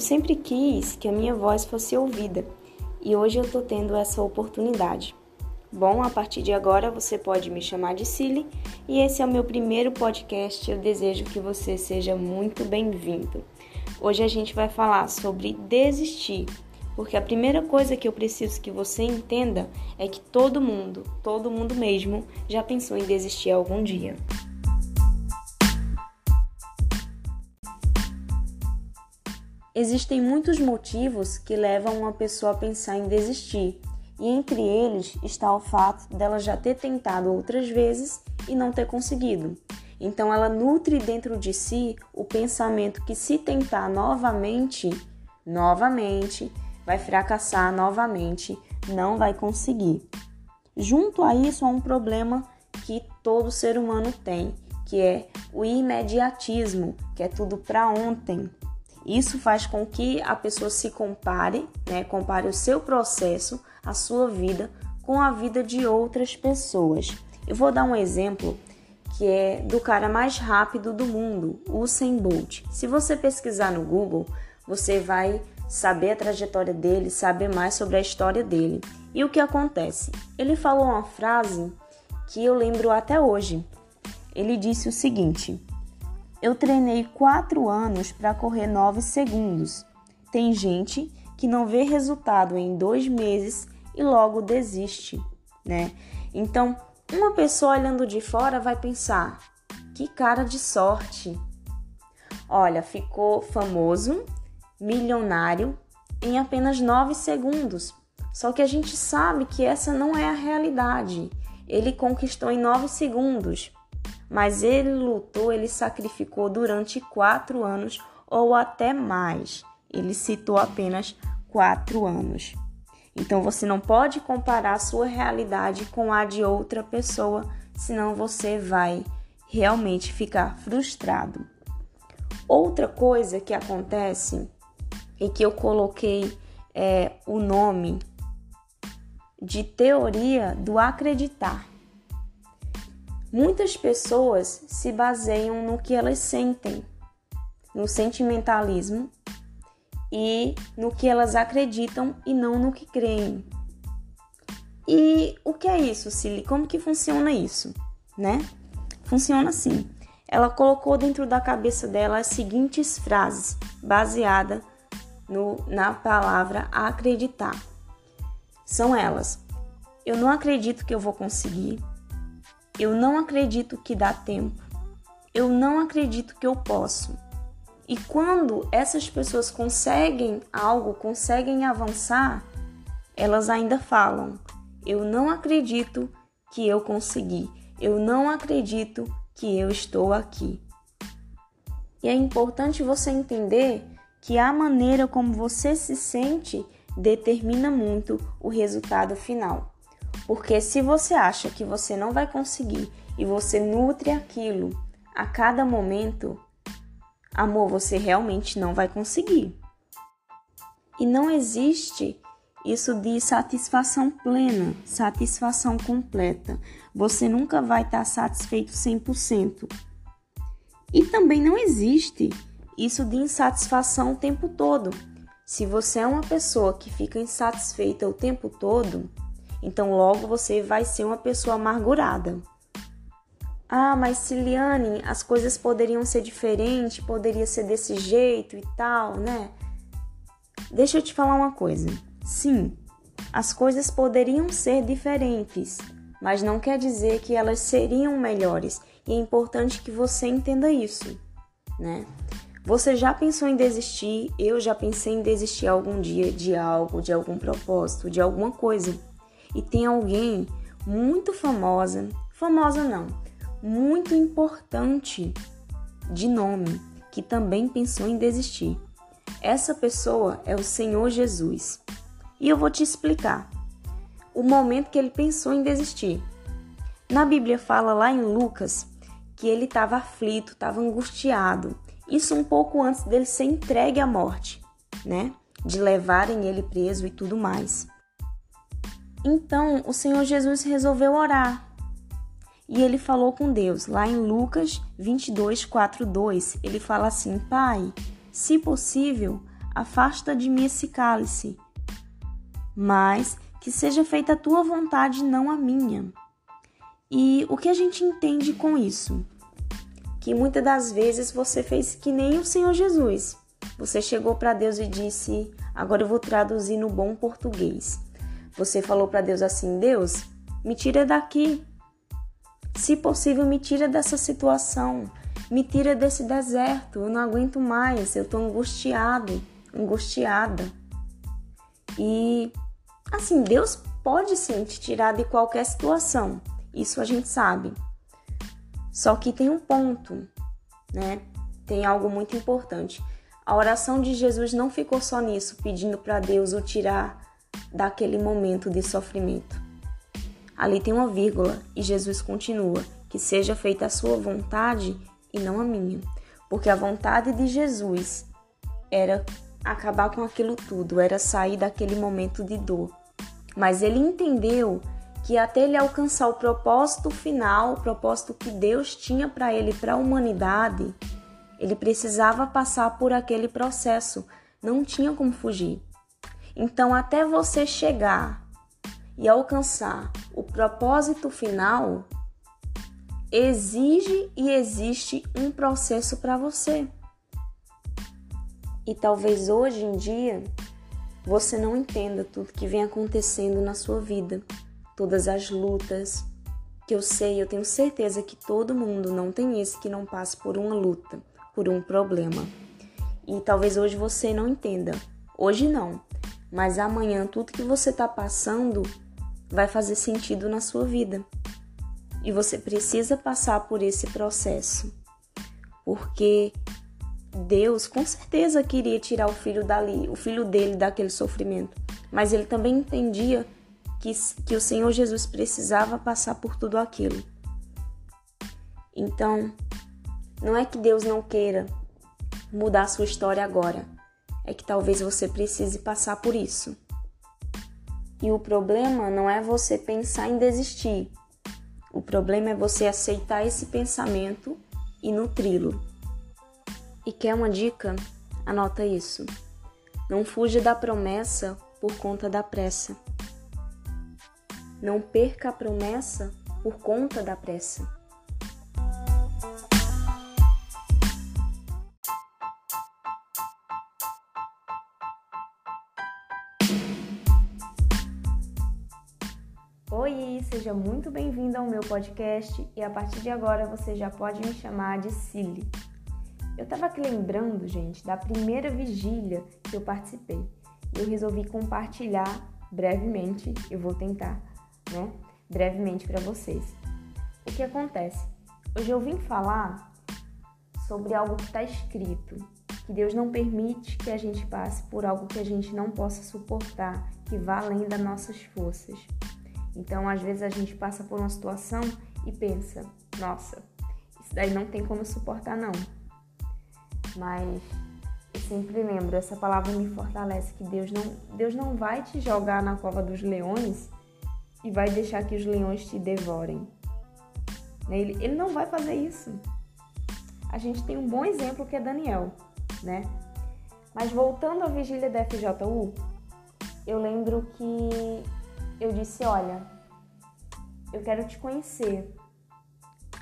sempre quis que a minha voz fosse ouvida e hoje eu estou tendo essa oportunidade. Bom, a partir de agora você pode me chamar de Silly e esse é o meu primeiro podcast. Eu desejo que você seja muito bem-vindo. Hoje a gente vai falar sobre desistir, porque a primeira coisa que eu preciso que você entenda é que todo mundo, todo mundo mesmo, já pensou em desistir algum dia. Existem muitos motivos que levam uma pessoa a pensar em desistir, e entre eles está o fato dela já ter tentado outras vezes e não ter conseguido. Então ela nutre dentro de si o pensamento que se tentar novamente, novamente, vai fracassar novamente, não vai conseguir. Junto a isso há um problema que todo ser humano tem, que é o imediatismo, que é tudo para ontem. Isso faz com que a pessoa se compare, né, compare o seu processo, a sua vida com a vida de outras pessoas. Eu vou dar um exemplo que é do cara mais rápido do mundo, Usain Bolt. Se você pesquisar no Google, você vai saber a trajetória dele, saber mais sobre a história dele. E o que acontece? Ele falou uma frase que eu lembro até hoje. Ele disse o seguinte: eu treinei quatro anos para correr nove segundos. Tem gente que não vê resultado em dois meses e logo desiste, né? Então, uma pessoa olhando de fora vai pensar: que cara de sorte! Olha, ficou famoso, milionário em apenas nove segundos. Só que a gente sabe que essa não é a realidade. Ele conquistou em nove segundos mas ele lutou, ele sacrificou durante quatro anos ou até mais. Ele citou apenas quatro anos. Então você não pode comparar sua realidade com a de outra pessoa, senão você vai realmente ficar frustrado. Outra coisa que acontece e que eu coloquei é, o nome de teoria do acreditar. Muitas pessoas se baseiam no que elas sentem, no sentimentalismo e no que elas acreditam e não no que creem. E o que é isso, Silly? Como que funciona isso, né? Funciona assim. Ela colocou dentro da cabeça dela as seguintes frases, baseada no, na palavra acreditar. São elas: Eu não acredito que eu vou conseguir. Eu não acredito que dá tempo. Eu não acredito que eu posso. E quando essas pessoas conseguem algo, conseguem avançar, elas ainda falam: Eu não acredito que eu consegui. Eu não acredito que eu estou aqui. E é importante você entender que a maneira como você se sente determina muito o resultado final. Porque se você acha que você não vai conseguir e você nutre aquilo a cada momento, amor, você realmente não vai conseguir. E não existe isso de satisfação plena, satisfação completa. Você nunca vai estar satisfeito 100%. E também não existe isso de insatisfação o tempo todo. Se você é uma pessoa que fica insatisfeita o tempo todo, então, logo você vai ser uma pessoa amargurada. Ah, mas Ciliane, as coisas poderiam ser diferentes, poderia ser desse jeito e tal, né? Deixa eu te falar uma coisa. Sim, as coisas poderiam ser diferentes, mas não quer dizer que elas seriam melhores. E é importante que você entenda isso, né? Você já pensou em desistir? Eu já pensei em desistir algum dia de algo, de algum propósito, de alguma coisa e tem alguém muito famosa, famosa não, muito importante de nome, que também pensou em desistir. Essa pessoa é o Senhor Jesus. E eu vou te explicar o momento que ele pensou em desistir. Na Bíblia fala lá em Lucas que ele estava aflito, estava angustiado. Isso um pouco antes dele ser entregue à morte, né? De levarem ele preso e tudo mais. Então o Senhor Jesus resolveu orar. E ele falou com Deus, lá em Lucas 22, 4, 2. Ele fala assim: Pai, se possível, afasta de mim esse cálice, mas que seja feita a tua vontade, não a minha. E o que a gente entende com isso? Que muitas das vezes você fez que nem o Senhor Jesus. Você chegou para Deus e disse: Agora eu vou traduzir no bom português. Você falou para Deus assim: Deus, me tira daqui. Se possível, me tira dessa situação. Me tira desse deserto. Eu não aguento mais. Eu estou angustiado, angustiada. E assim, Deus pode sim te tirar de qualquer situação. Isso a gente sabe. Só que tem um ponto, né? Tem algo muito importante. A oração de Jesus não ficou só nisso, pedindo para Deus o tirar daquele momento de sofrimento. Ali tem uma vírgula e Jesus continua: que seja feita a sua vontade e não a minha. Porque a vontade de Jesus era acabar com aquilo tudo, era sair daquele momento de dor. Mas ele entendeu que até ele alcançar o propósito final, o propósito que Deus tinha para ele, para a humanidade, ele precisava passar por aquele processo, não tinha como fugir. Então, até você chegar e alcançar o propósito final, exige e existe um processo para você. E talvez hoje em dia você não entenda tudo que vem acontecendo na sua vida, todas as lutas, que eu sei, eu tenho certeza que todo mundo não tem esse que não passe por uma luta, por um problema. E talvez hoje você não entenda. Hoje não, mas amanhã tudo que você está passando vai fazer sentido na sua vida. E você precisa passar por esse processo. Porque Deus com certeza queria tirar o filho dali, o filho dele daquele sofrimento, mas ele também entendia que, que o Senhor Jesus precisava passar por tudo aquilo. Então, não é que Deus não queira mudar a sua história agora, é que talvez você precise passar por isso. E o problema não é você pensar em desistir. O problema é você aceitar esse pensamento e nutri-lo. E quer uma dica? Anota isso. Não fuja da promessa por conta da pressa. Não perca a promessa por conta da pressa. Seja muito bem-vindo ao meu podcast e a partir de agora você já pode me chamar de Cili. Eu estava aqui lembrando, gente, da primeira vigília que eu participei. Eu resolvi compartilhar brevemente, eu vou tentar, né? Brevemente para vocês. O que acontece? Hoje eu vim falar sobre algo que está escrito, que Deus não permite que a gente passe por algo que a gente não possa suportar, que vá além das nossas forças. Então, às vezes a gente passa por uma situação e pensa: nossa, isso daí não tem como suportar, não mas eu sempre lembro, essa palavra me fortalece que Deus não, Deus não vai te jogar na cova dos leões e vai deixar que os leões te devorem. Ele, ele não vai fazer isso. A gente tem um bom exemplo que é Daniel, né? Mas voltando à vigília da FJU, eu lembro que eu disse, olha, eu quero te conhecer.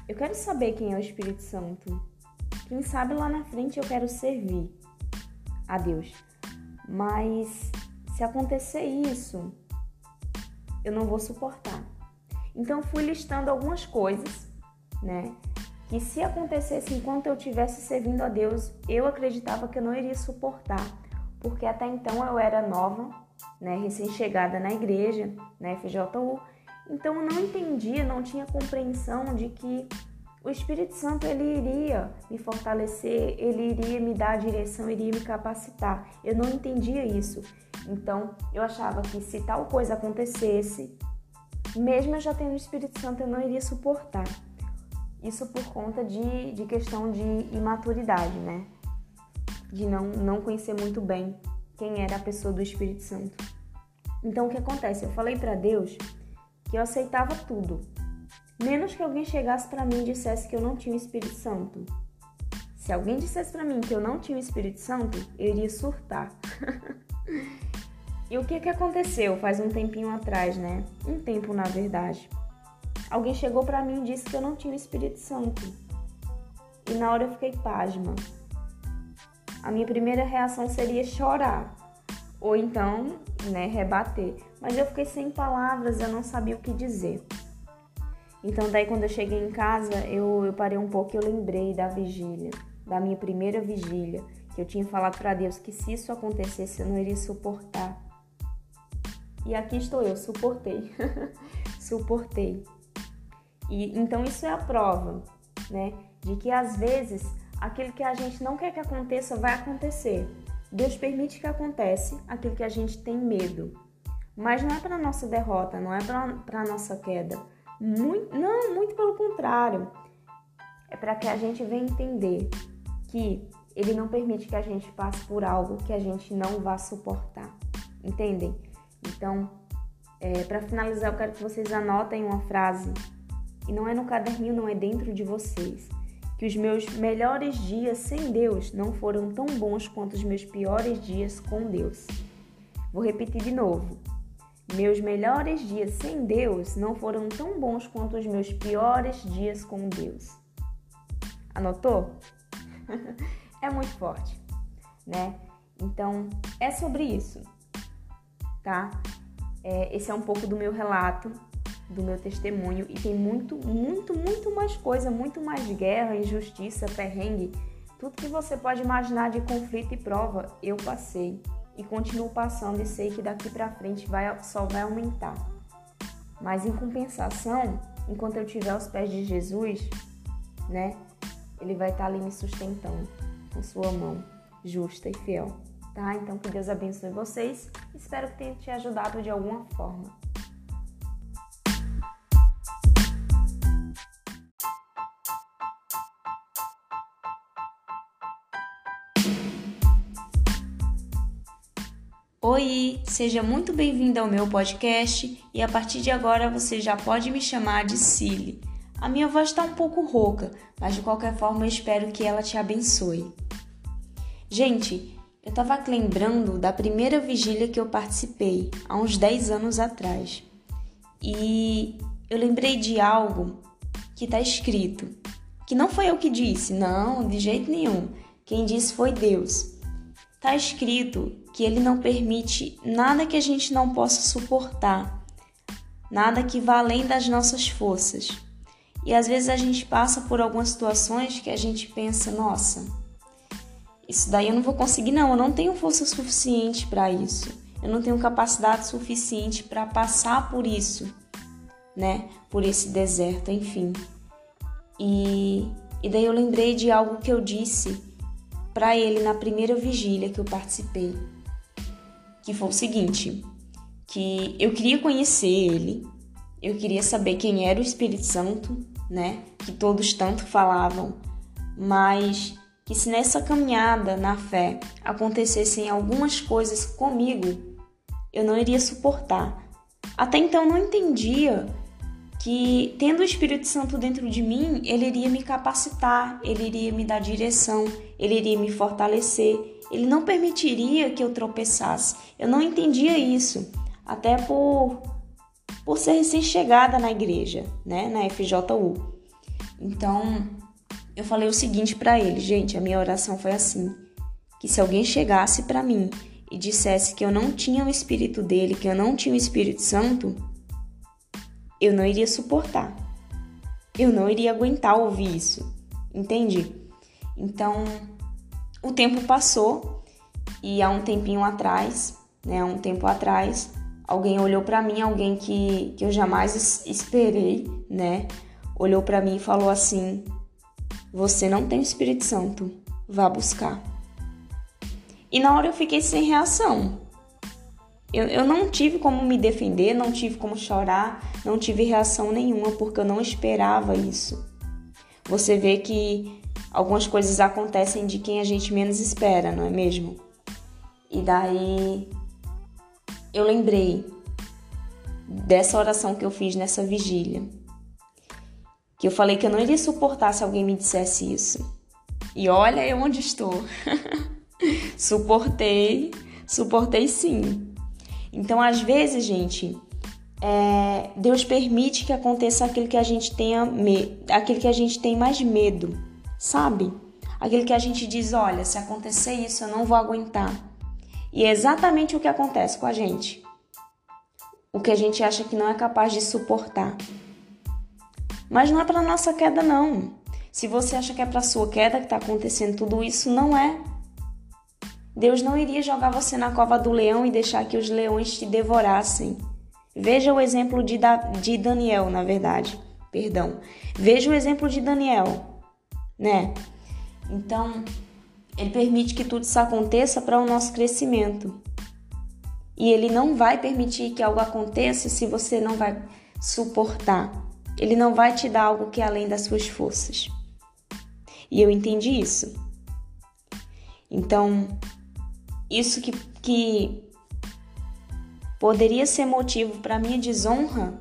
Eu quero saber quem é o Espírito Santo. Quem sabe lá na frente eu quero servir a Deus. Mas se acontecer isso, eu não vou suportar. Então fui listando algumas coisas, né? Que se acontecesse enquanto eu estivesse servindo a Deus, eu acreditava que eu não iria suportar, porque até então eu era nova, né, recém-chegada na igreja, na FJU, então eu não entendia, não tinha compreensão de que o Espírito Santo ele iria me fortalecer, ele iria me dar a direção, iria me capacitar. Eu não entendia isso. Então, eu achava que se tal coisa acontecesse, mesmo eu já tendo o Espírito Santo, eu não iria suportar. Isso por conta de, de questão de imaturidade, né? De não, não conhecer muito bem quem era a pessoa do Espírito Santo. Então, o que acontece? Eu falei para Deus que eu aceitava tudo, menos que alguém chegasse para mim e dissesse que eu não tinha o Espírito Santo. Se alguém dissesse para mim que eu não tinha o Espírito Santo, eu iria surtar. e o que que aconteceu faz um tempinho atrás, né? Um tempo, na verdade. Alguém chegou para mim e disse que eu não tinha o Espírito Santo. E na hora eu fiquei pasma. A minha primeira reação seria chorar ou então, né, rebater. Mas eu fiquei sem palavras, eu não sabia o que dizer. Então, daí quando eu cheguei em casa, eu, eu parei um pouco e eu lembrei da vigília, da minha primeira vigília, que eu tinha falado para Deus que se isso acontecesse eu não iria suportar. E aqui estou eu, suportei. suportei. E então isso é a prova, né, de que às vezes aquilo que a gente não quer que aconteça vai acontecer. Deus permite que aconteça aquilo que a gente tem medo. Mas não é para nossa derrota, não é para nossa queda. Muito, não, muito pelo contrário. É para que a gente venha entender que ele não permite que a gente passe por algo que a gente não vá suportar. Entendem? Então, é, para finalizar, eu quero que vocês anotem uma frase. E não é no caderninho, não é dentro de vocês que os meus melhores dias sem Deus não foram tão bons quanto os meus piores dias com Deus. Vou repetir de novo. Meus melhores dias sem Deus não foram tão bons quanto os meus piores dias com Deus. Anotou? é muito forte, né? Então, é sobre isso, tá? É, esse é um pouco do meu relato do meu testemunho e tem muito, muito, muito mais coisa, muito mais guerra, injustiça, perrengue, tudo que você pode imaginar de conflito e prova, eu passei e continuo passando e sei que daqui para frente vai, só vai aumentar. Mas em compensação, enquanto eu estiver aos pés de Jesus, né, ele vai estar tá ali me sustentando com sua mão justa e fiel, tá? Então que Deus abençoe vocês. Espero que tenha te ajudado de alguma forma. Oi, seja muito bem-vindo ao meu podcast e a partir de agora você já pode me chamar de Cili. A minha voz está um pouco rouca, mas de qualquer forma eu espero que ela te abençoe. Gente, eu estava lembrando da primeira vigília que eu participei, há uns 10 anos atrás. E eu lembrei de algo que está escrito, que não foi eu que disse, não, de jeito nenhum. Quem disse foi Deus. Está escrito que Ele não permite nada que a gente não possa suportar, nada que vá além das nossas forças. E às vezes a gente passa por algumas situações que a gente pensa: nossa, isso daí eu não vou conseguir, não, eu não tenho força suficiente para isso, eu não tenho capacidade suficiente para passar por isso, né? Por esse deserto, enfim. E, e daí eu lembrei de algo que eu disse para ele na primeira vigília que eu participei, que foi o seguinte, que eu queria conhecer ele, eu queria saber quem era o Espírito Santo, né? Que todos tanto falavam, mas que se nessa caminhada na fé acontecessem algumas coisas comigo, eu não iria suportar. Até então não entendia que tendo o Espírito Santo dentro de mim, ele iria me capacitar, ele iria me dar direção, ele iria me fortalecer, ele não permitiria que eu tropeçasse. Eu não entendia isso, até por por ser recém-chegada na igreja, né, na FJU. Então, eu falei o seguinte para ele, gente, a minha oração foi assim: que se alguém chegasse para mim e dissesse que eu não tinha o espírito dele, que eu não tinha o Espírito Santo, eu não iria suportar. Eu não iria aguentar ouvir isso. Entende? Então, o tempo passou e há um tempinho atrás, né, um tempo atrás, alguém olhou para mim, alguém que, que eu jamais esperei, né? Olhou para mim e falou assim: "Você não tem o Espírito Santo, vá buscar". E na hora eu fiquei sem reação. Eu, eu não tive como me defender, não tive como chorar, não tive reação nenhuma porque eu não esperava isso. Você vê que algumas coisas acontecem de quem a gente menos espera, não é mesmo? E daí eu lembrei dessa oração que eu fiz nessa vigília. Que eu falei que eu não iria suportar se alguém me dissesse isso. E olha eu onde estou. suportei, suportei sim. Então, às vezes, gente, é, Deus permite que aconteça aquilo que a gente tenha aquilo que a gente tem mais medo, sabe? Aquilo que a gente diz, olha, se acontecer isso, eu não vou aguentar. E é exatamente o que acontece com a gente. O que a gente acha que não é capaz de suportar. Mas não é para nossa queda não. Se você acha que é para sua queda que está acontecendo tudo isso, não é. Deus não iria jogar você na cova do leão e deixar que os leões te devorassem. Veja o exemplo de, da, de Daniel, na verdade. Perdão. Veja o exemplo de Daniel, né? Então, ele permite que tudo isso aconteça para o nosso crescimento. E ele não vai permitir que algo aconteça se você não vai suportar. Ele não vai te dar algo que é além das suas forças. E eu entendi isso. Então, isso que, que poderia ser motivo para minha desonra,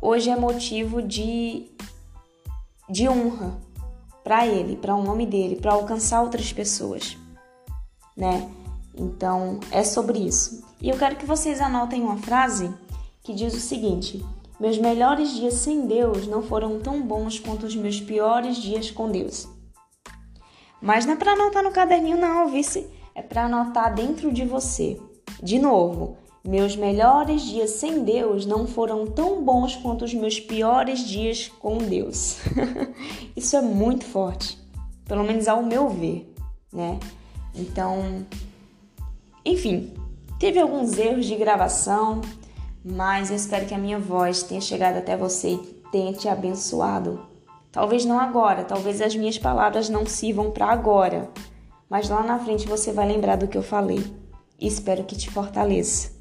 hoje é motivo de, de honra para ele, para o nome dele, para alcançar outras pessoas, né? Então, é sobre isso. E eu quero que vocês anotem uma frase que diz o seguinte: Meus melhores dias sem Deus não foram tão bons quanto os meus piores dias com Deus. Mas não é para anotar no caderninho, não, vice. É para anotar dentro de você. De novo, meus melhores dias sem Deus não foram tão bons quanto os meus piores dias com Deus. Isso é muito forte, pelo menos ao meu ver, né? Então, enfim, teve alguns erros de gravação, mas eu espero que a minha voz tenha chegado até você e tenha te abençoado. Talvez não agora, talvez as minhas palavras não sirvam para agora, mas lá na frente você vai lembrar do que eu falei. E espero que te fortaleça.